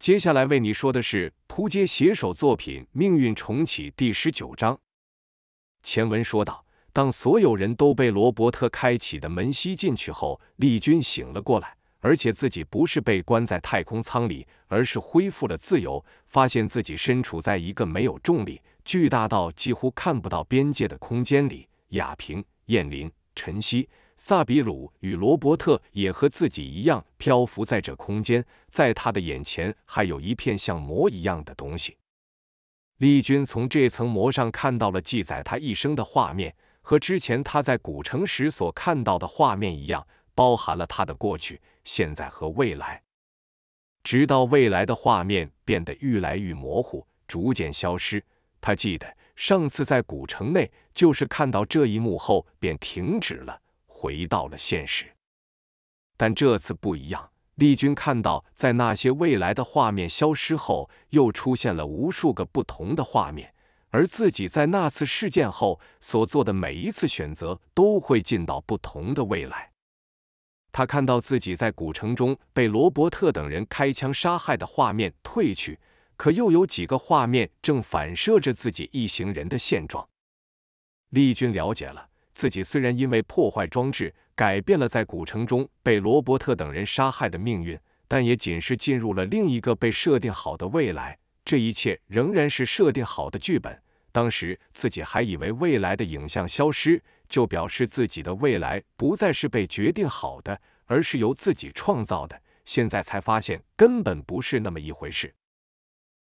接下来为你说的是扑街写手作品《命运重启》第十九章。前文说到，当所有人都被罗伯特开启的门吸进去后，丽君醒了过来，而且自己不是被关在太空舱里，而是恢复了自由，发现自己身处在一个没有重力、巨大到几乎看不到边界的空间里。亚平、燕林、晨曦。萨比鲁与罗伯特也和自己一样漂浮在这空间，在他的眼前还有一片像膜一样的东西。丽君从这层膜上看到了记载他一生的画面，和之前他在古城时所看到的画面一样，包含了他的过去、现在和未来。直到未来的画面变得愈来愈模糊，逐渐消失。他记得上次在古城内，就是看到这一幕后便停止了。回到了现实，但这次不一样。丽君看到，在那些未来的画面消失后，又出现了无数个不同的画面，而自己在那次事件后所做的每一次选择，都会进到不同的未来。他看到自己在古城中被罗伯特等人开枪杀害的画面褪去，可又有几个画面正反射着自己一行人的现状。丽君了解了。自己虽然因为破坏装置改变了在古城中被罗伯特等人杀害的命运，但也仅是进入了另一个被设定好的未来。这一切仍然是设定好的剧本。当时自己还以为未来的影像消失就表示自己的未来不再是被决定好的，而是由自己创造的。现在才发现根本不是那么一回事。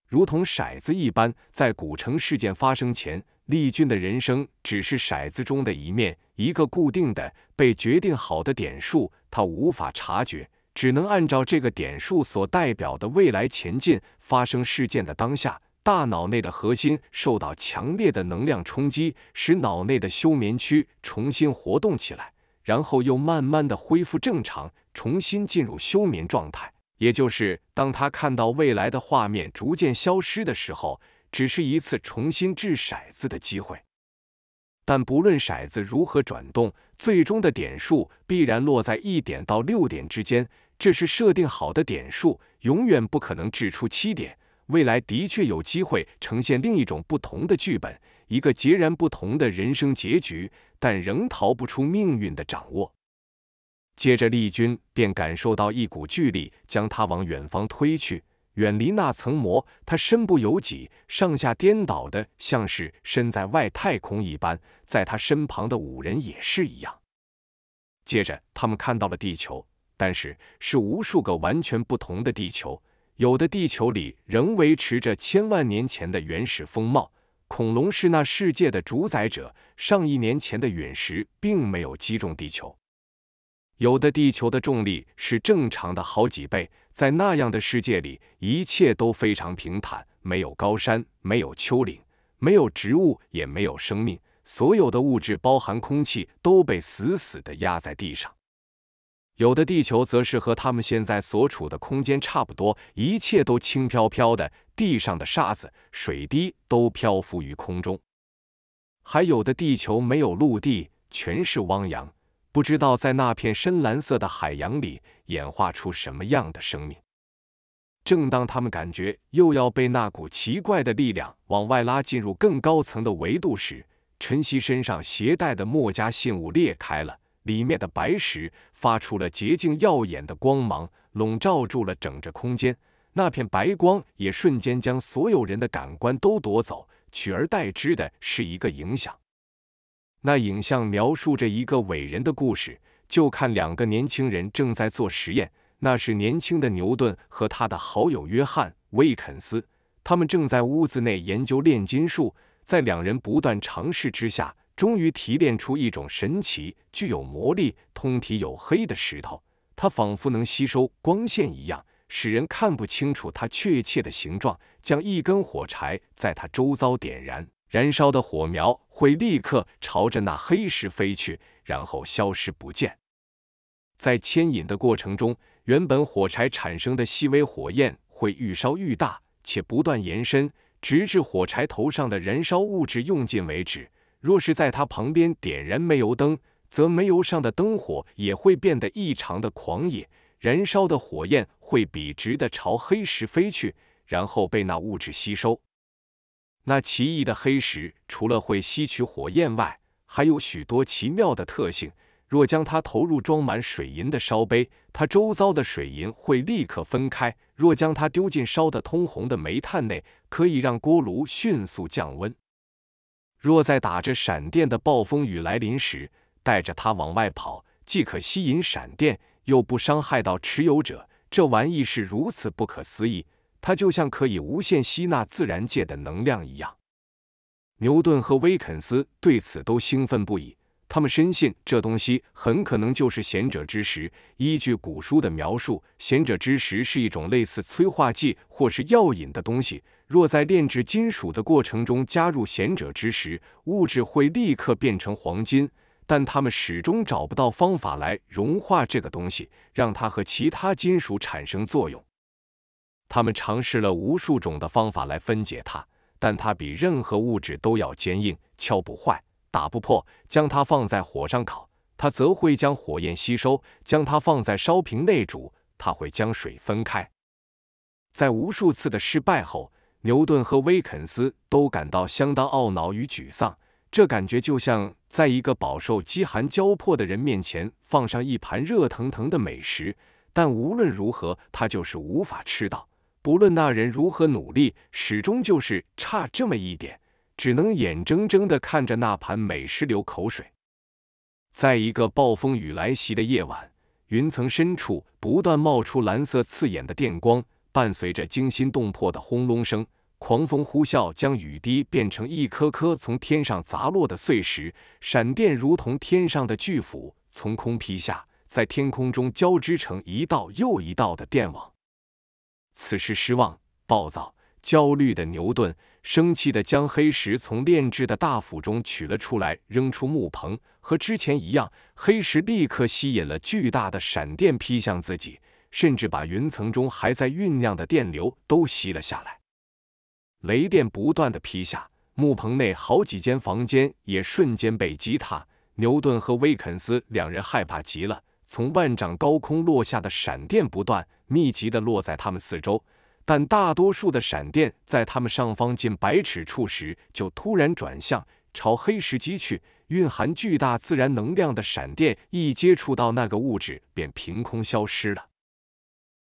如同骰子一般，在古城事件发生前。丽君的人生只是骰子中的一面，一个固定的、被决定好的点数，他无法察觉，只能按照这个点数所代表的未来前进。发生事件的当下，大脑内的核心受到强烈的能量冲击，使脑内的休眠区重新活动起来，然后又慢慢的恢复正常，重新进入休眠状态。也就是当他看到未来的画面逐渐消失的时候。只是一次重新掷骰子的机会，但不论骰子如何转动，最终的点数必然落在一点到六点之间。这是设定好的点数，永远不可能掷出七点。未来的确有机会呈现另一种不同的剧本，一个截然不同的人生结局，但仍逃不出命运的掌握。接着，丽君便感受到一股巨力将他往远方推去。远离那层膜，他身不由己，上下颠倒的，像是身在外太空一般。在他身旁的五人也是一样。接着，他们看到了地球，但是是无数个完全不同的地球。有的地球里仍维持着千万年前的原始风貌，恐龙是那世界的主宰者。上亿年前的陨石并没有击中地球。有的地球的重力是正常的好几倍。在那样的世界里，一切都非常平坦，没有高山，没有丘陵，没有植物，也没有生命。所有的物质，包含空气，都被死死地压在地上。有的地球则是和他们现在所处的空间差不多，一切都轻飘飘的，地上的沙子、水滴都漂浮于空中。还有的地球没有陆地，全是汪洋。不知道在那片深蓝色的海洋里演化出什么样的生命。正当他们感觉又要被那股奇怪的力量往外拉进入更高层的维度时，晨曦身上携带的墨家信物裂开了，里面的白石发出了洁净耀眼的光芒，笼罩住了整个空间。那片白光也瞬间将所有人的感官都夺走，取而代之的是一个影响。那影像描述着一个伟人的故事，就看两个年轻人正在做实验。那是年轻的牛顿和他的好友约翰·威肯斯，他们正在屋子内研究炼金术。在两人不断尝试之下，终于提炼出一种神奇、具有魔力、通体黝黑的石头。它仿佛能吸收光线一样，使人看不清楚它确切的形状。将一根火柴在它周遭点燃。燃烧的火苗会立刻朝着那黑石飞去，然后消失不见。在牵引的过程中，原本火柴产生的细微火焰会愈烧愈大，且不断延伸，直至火柴头上的燃烧物质用尽为止。若是在它旁边点燃煤油灯，则煤油上的灯火也会变得异常的狂野，燃烧的火焰会笔直的朝黑石飞去，然后被那物质吸收。那奇异的黑石除了会吸取火焰外，还有许多奇妙的特性。若将它投入装满水银的烧杯，它周遭的水银会立刻分开；若将它丢进烧得通红的煤炭内，可以让锅炉迅速降温。若在打着闪电的暴风雨来临时，带着它往外跑，既可吸引闪电，又不伤害到持有者。这玩意是如此不可思议，它就像可以无限吸纳自然界的能量一样。牛顿和威肯斯对此都兴奋不已。他们深信这东西很可能就是贤者之石。依据古书的描述，贤者之石是一种类似催化剂或是药引的东西。若在炼制金属的过程中加入贤者之石，物质会立刻变成黄金。但他们始终找不到方法来融化这个东西，让它和其他金属产生作用。他们尝试了无数种的方法来分解它，但它比任何物质都要坚硬，敲不坏。打不破，将它放在火上烤，它则会将火焰吸收；将它放在烧瓶内煮，它会将水分开。在无数次的失败后，牛顿和威肯斯都感到相当懊恼与沮丧。这感觉就像在一个饱受饥寒交迫的人面前放上一盘热腾腾的美食，但无论如何，他就是无法吃到。不论那人如何努力，始终就是差这么一点。只能眼睁睁地看着那盘美食流口水。在一个暴风雨来袭的夜晚，云层深处不断冒出蓝色刺眼的电光，伴随着惊心动魄的轰隆声，狂风呼啸，将雨滴变成一颗颗从天上砸落的碎石，闪电如同天上的巨斧，从空劈下，在天空中交织成一道又一道的电网。此时，失望、暴躁、焦虑的牛顿。生气地将黑石从炼制的大釜中取了出来，扔出木棚。和之前一样，黑石立刻吸引了巨大的闪电劈向自己，甚至把云层中还在酝酿的电流都吸了下来。雷电不断地劈下，木棚内好几间房间也瞬间被击塌。牛顿和威肯斯两人害怕极了，从万丈高空落下的闪电不断密集的落在他们四周。但大多数的闪电在他们上方近百尺处时，就突然转向朝黑石击去。蕴含巨大自然能量的闪电一接触到那个物质，便凭空消失了。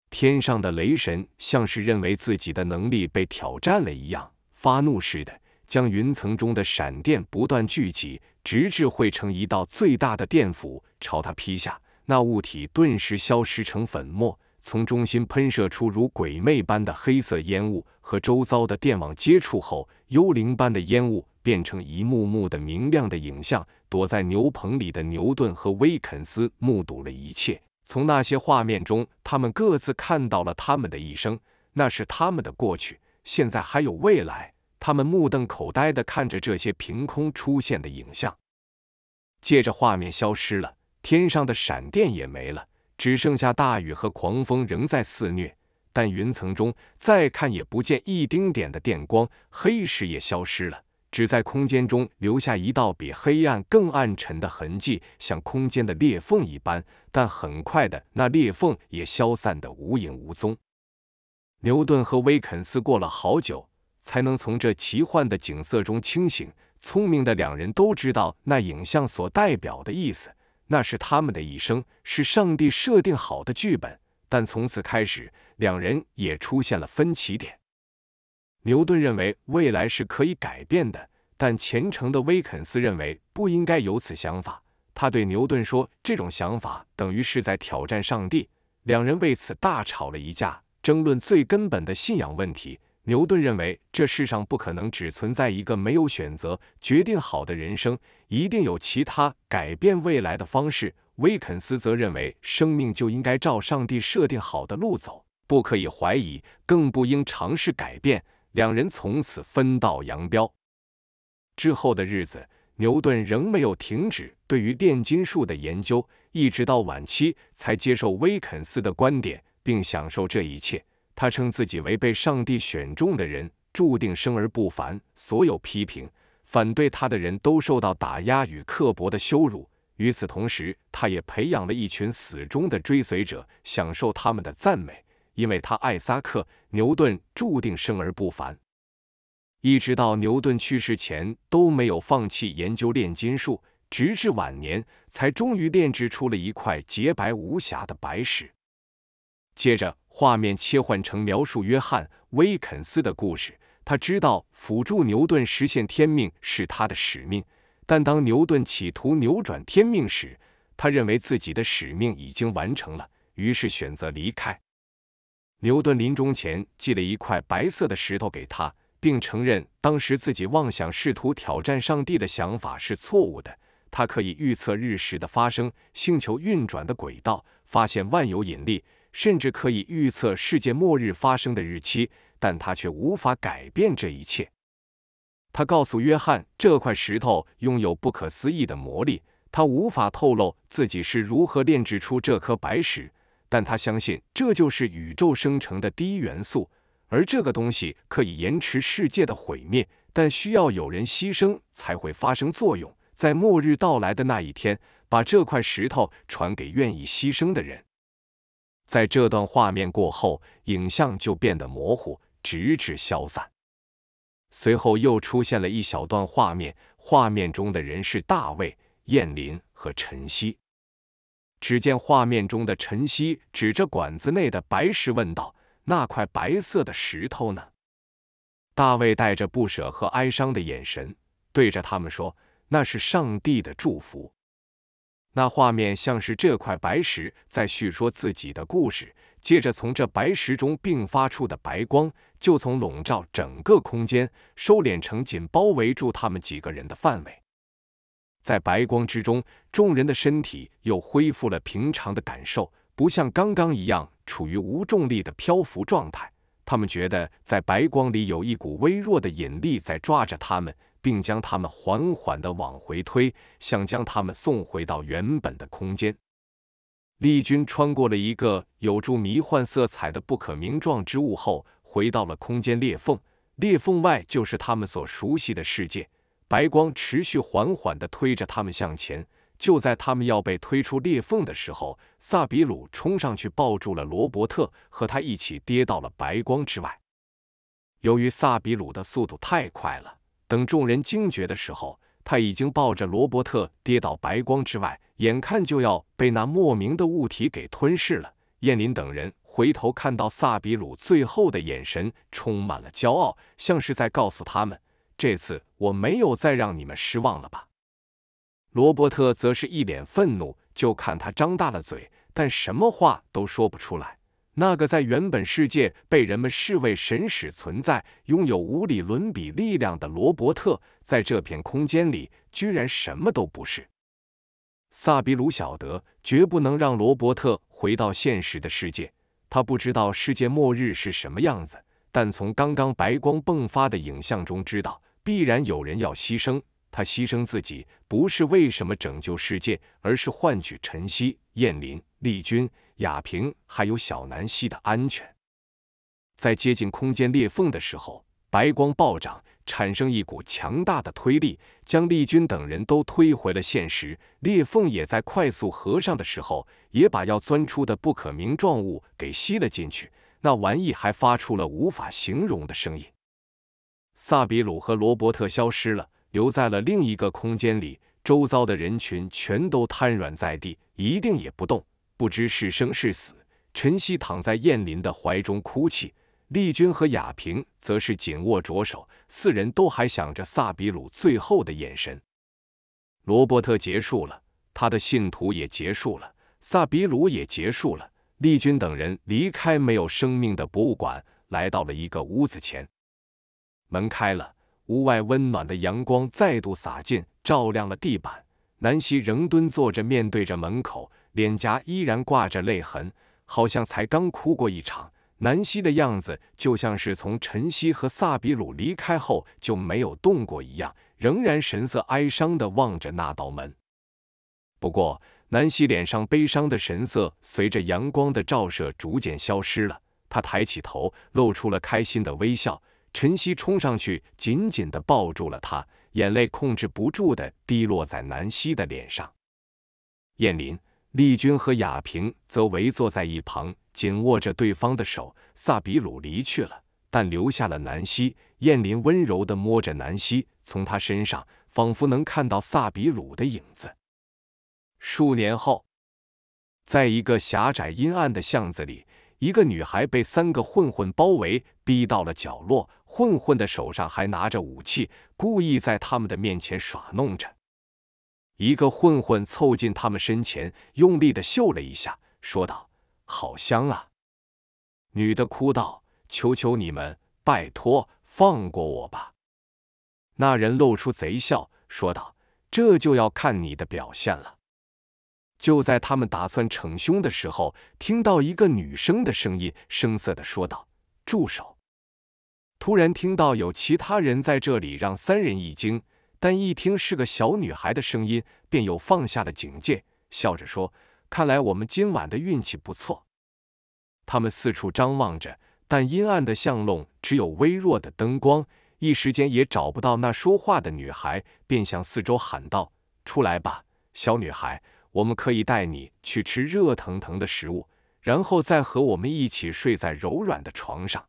天上的雷神像是认为自己的能力被挑战了一样，发怒似的将云层中的闪电不断聚集，直至汇成一道最大的电斧朝他劈下。那物体顿时消失成粉末。从中心喷射出如鬼魅般的黑色烟雾，和周遭的电网接触后，幽灵般的烟雾变成一幕幕的明亮的影像。躲在牛棚里的牛顿和威肯斯目睹了一切。从那些画面中，他们各自看到了他们的一生，那是他们的过去、现在还有未来。他们目瞪口呆地看着这些凭空出现的影像。接着，画面消失了，天上的闪电也没了。只剩下大雨和狂风仍在肆虐，但云层中再看也不见一丁点的电光，黑石也消失了，只在空间中留下一道比黑暗更暗沉的痕迹，像空间的裂缝一般。但很快的，那裂缝也消散得无影无踪。牛顿和威肯斯过了好久，才能从这奇幻的景色中清醒。聪明的两人都知道那影像所代表的意思。那是他们的一生，是上帝设定好的剧本。但从此开始，两人也出现了分歧点。牛顿认为未来是可以改变的，但虔诚的威肯斯认为不应该有此想法。他对牛顿说：“这种想法等于是在挑战上帝。”两人为此大吵了一架，争论最根本的信仰问题。牛顿认为，这世上不可能只存在一个没有选择、决定好的人生，一定有其他改变未来的方式。威肯斯则认为，生命就应该照上帝设定好的路走，不可以怀疑，更不应尝试改变。两人从此分道扬镳。之后的日子，牛顿仍没有停止对于炼金术的研究，一直到晚期才接受威肯斯的观点，并享受这一切。他称自己为被上帝选中的人，注定生而不凡。所有批评、反对他的人都受到打压与刻薄的羞辱。与此同时，他也培养了一群死忠的追随者，享受他们的赞美，因为他艾萨克·牛顿注定生而不凡。一直到牛顿去世前都没有放弃研究炼金术，直至晚年才终于炼制出了一块洁白无瑕的白石。接着，画面切换成描述约翰·威肯斯的故事。他知道辅助牛顿实现天命是他的使命，但当牛顿企图扭转天命时，他认为自己的使命已经完成了，于是选择离开。牛顿临终前寄了一块白色的石头给他。并承认当时自己妄想试图挑战上帝的想法是错误的。他可以预测日食的发生、星球运转的轨道、发现万有引力，甚至可以预测世界末日发生的日期，但他却无法改变这一切。他告诉约翰，这块石头拥有不可思议的魔力。他无法透露自己是如何炼制出这颗白石，但他相信这就是宇宙生成的第一元素。而这个东西可以延迟世界的毁灭，但需要有人牺牲才会发生作用。在末日到来的那一天，把这块石头传给愿意牺牲的人。在这段画面过后，影像就变得模糊，直至消散。随后又出现了一小段画面，画面中的人是大卫、燕林和晨曦。只见画面中的晨曦指着管子内的白石问道。那块白色的石头呢？大卫带着不舍和哀伤的眼神对着他们说：“那是上帝的祝福。”那画面像是这块白石在叙说自己的故事。接着，从这白石中迸发出的白光就从笼罩整个空间收敛成仅包围住他们几个人的范围。在白光之中，众人的身体又恢复了平常的感受。不像刚刚一样处于无重力的漂浮状态，他们觉得在白光里有一股微弱的引力在抓着他们，并将他们缓缓地往回推，想将他们送回到原本的空间。丽君穿过了一个有助迷幻色彩的不可名状之物后，回到了空间裂缝。裂缝外就是他们所熟悉的世界，白光持续缓缓地推着他们向前。就在他们要被推出裂缝的时候，萨比鲁冲上去抱住了罗伯特，和他一起跌到了白光之外。由于萨比鲁的速度太快了，等众人惊觉的时候，他已经抱着罗伯特跌到白光之外，眼看就要被那莫名的物体给吞噬了。燕林等人回头看到萨比鲁最后的眼神，充满了骄傲，像是在告诉他们：“这次我没有再让你们失望了吧。”罗伯特则是一脸愤怒，就看他张大了嘴，但什么话都说不出来。那个在原本世界被人们视为神使存在、拥有无理伦比力量的罗伯特，在这片空间里居然什么都不是。萨比鲁晓得，绝不能让罗伯特回到现实的世界。他不知道世界末日是什么样子，但从刚刚白光迸发的影像中知道，必然有人要牺牲。他牺牲自己，不是为什么拯救世界，而是换取晨曦、燕林、丽君、雅萍还有小南希的安全。在接近空间裂缝的时候，白光暴涨，产生一股强大的推力，将丽君等人都推回了现实。裂缝也在快速合上的时候，也把要钻出的不可名状物给吸了进去。那玩意还发出了无法形容的声音。萨比鲁和罗伯特消失了。留在了另一个空间里，周遭的人群全都瘫软在地，一定也不动，不知是生是死。晨曦躺在燕林的怀中哭泣，丽君和雅萍则是紧握着手，四人都还想着萨比鲁最后的眼神。罗伯特结束了，他的信徒也结束了，萨比鲁也结束了。丽君等人离开没有生命的博物馆，来到了一个屋子前，门开了。屋外温暖的阳光再度洒进，照亮了地板。南希仍蹲坐着，面对着门口，脸颊依然挂着泪痕，好像才刚哭过一场。南希的样子就像是从晨曦和萨比鲁离开后就没有动过一样，仍然神色哀伤地望着那道门。不过，南希脸上悲伤的神色随着阳光的照射逐渐消失了，她抬起头，露出了开心的微笑。晨曦冲上去，紧紧地抱住了她，眼泪控制不住地滴落在南希的脸上。燕林、丽君和雅萍则围坐在一旁，紧握着对方的手。萨比鲁离去了，但留下了南希。燕林温柔地摸着南希，从她身上仿佛能看到萨比鲁的影子。数年后，在一个狭窄阴暗的巷子里，一个女孩被三个混混包围，逼到了角落。混混的手上还拿着武器，故意在他们的面前耍弄着。一个混混凑近他们身前，用力的嗅了一下，说道：“好香啊！”女的哭道：“求求你们，拜托，放过我吧！”那人露出贼笑，说道：“这就要看你的表现了。”就在他们打算逞凶的时候，听到一个女生的声音，声色的说道：“住手！”突然听到有其他人在这里，让三人一惊。但一听是个小女孩的声音，便又放下了警戒，笑着说：“看来我们今晚的运气不错。”他们四处张望着，但阴暗的巷弄只有微弱的灯光，一时间也找不到那说话的女孩，便向四周喊道：“出来吧，小女孩，我们可以带你去吃热腾腾的食物，然后再和我们一起睡在柔软的床上。”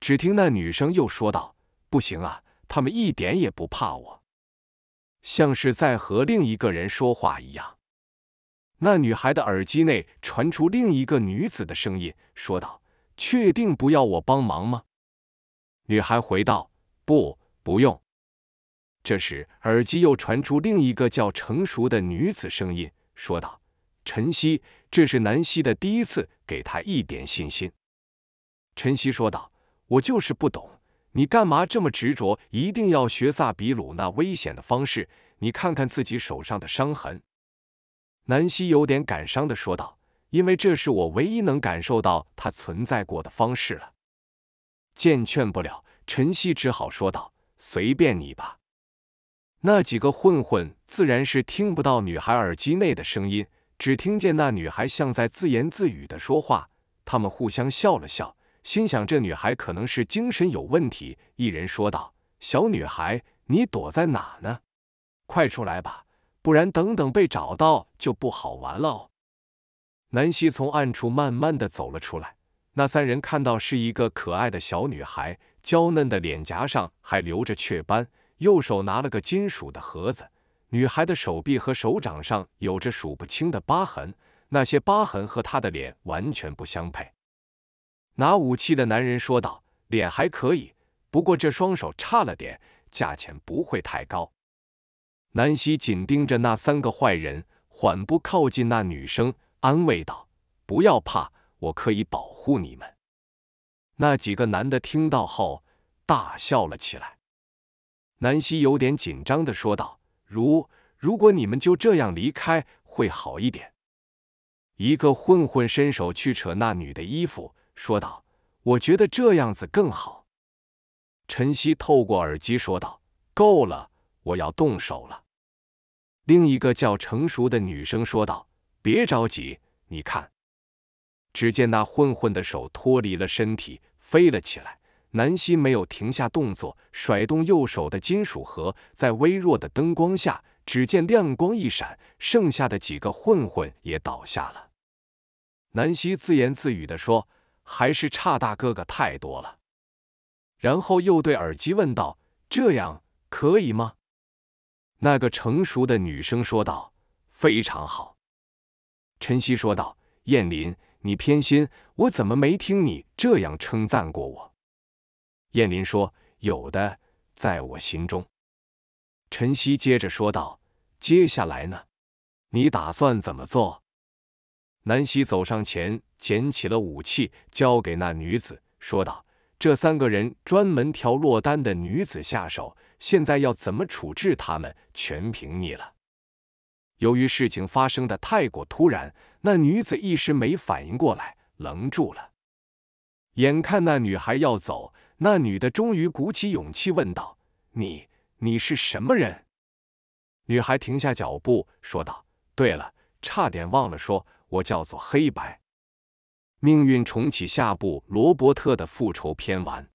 只听那女生又说道：“不行啊，他们一点也不怕我，像是在和另一个人说话一样。”那女孩的耳机内传出另一个女子的声音，说道：“确定不要我帮忙吗？”女孩回道：“不，不用。”这时，耳机又传出另一个较成熟的女子声音，说道：“晨曦，这是南希的第一次，给她一点信心。”晨曦说道。我就是不懂，你干嘛这么执着，一定要学萨比鲁那危险的方式？你看看自己手上的伤痕。南希有点感伤的说道：“因为这是我唯一能感受到他存在过的方式了。”见劝不了，陈曦只好说道：“随便你吧。”那几个混混自然是听不到女孩耳机内的声音，只听见那女孩像在自言自语的说话。他们互相笑了笑。心想这女孩可能是精神有问题。一人说道：“小女孩，你躲在哪呢？快出来吧，不然等等被找到就不好玩了哦。”南希从暗处慢慢的走了出来。那三人看到是一个可爱的小女孩，娇嫩的脸颊上还留着雀斑，右手拿了个金属的盒子。女孩的手臂和手掌上有着数不清的疤痕，那些疤痕和她的脸完全不相配。拿武器的男人说道：“脸还可以，不过这双手差了点，价钱不会太高。”南希紧盯着那三个坏人，缓步靠近那女生，安慰道：“不要怕，我可以保护你们。”那几个男的听到后大笑了起来。南希有点紧张的说道：“如如果你们就这样离开，会好一点。”一个混混伸手去扯那女的衣服。说道：“我觉得这样子更好。”晨曦透过耳机说道：“够了，我要动手了。”另一个较成熟的女生说道：“别着急，你看。”只见那混混的手脱离了身体，飞了起来。南希没有停下动作，甩动右手的金属盒，在微弱的灯光下，只见亮光一闪，剩下的几个混混也倒下了。南希自言自语的说。还是差大哥哥太多了，然后又对耳机问道：“这样可以吗？”那个成熟的女生说道：“非常好。”晨曦说道：“燕林，你偏心，我怎么没听你这样称赞过我？”燕林说：“有的，在我心中。”晨曦接着说道：“接下来呢？你打算怎么做？”南希走上前，捡起了武器，交给那女子，说道：“这三个人专门挑落单的女子下手，现在要怎么处置他们，全凭你了。”由于事情发生的太过突然，那女子一时没反应过来，愣住了。眼看那女孩要走，那女的终于鼓起勇气问道：“你，你是什么人？”女孩停下脚步，说道：“对了，差点忘了说。”我叫做黑白，命运重启下部罗伯特的复仇篇完。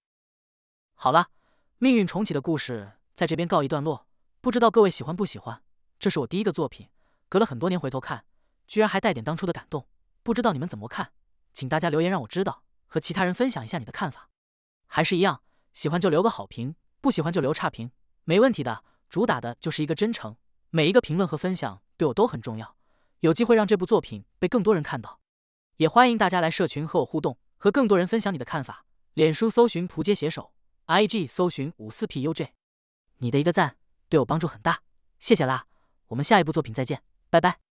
好了，命运重启的故事在这边告一段落，不知道各位喜欢不喜欢？这是我第一个作品，隔了很多年回头看，居然还带点当初的感动。不知道你们怎么看？请大家留言让我知道，和其他人分享一下你的看法。还是一样，喜欢就留个好评，不喜欢就留差评，没问题的。主打的就是一个真诚，每一个评论和分享对我都很重要，有机会让这部作品被更多人看到。也欢迎大家来社群和我互动，和更多人分享你的看法。脸书搜寻蒲街写手，IG 搜寻五四 PUJ，你的一个赞对我帮助很大，谢谢啦！我们下一部作品再见，拜拜。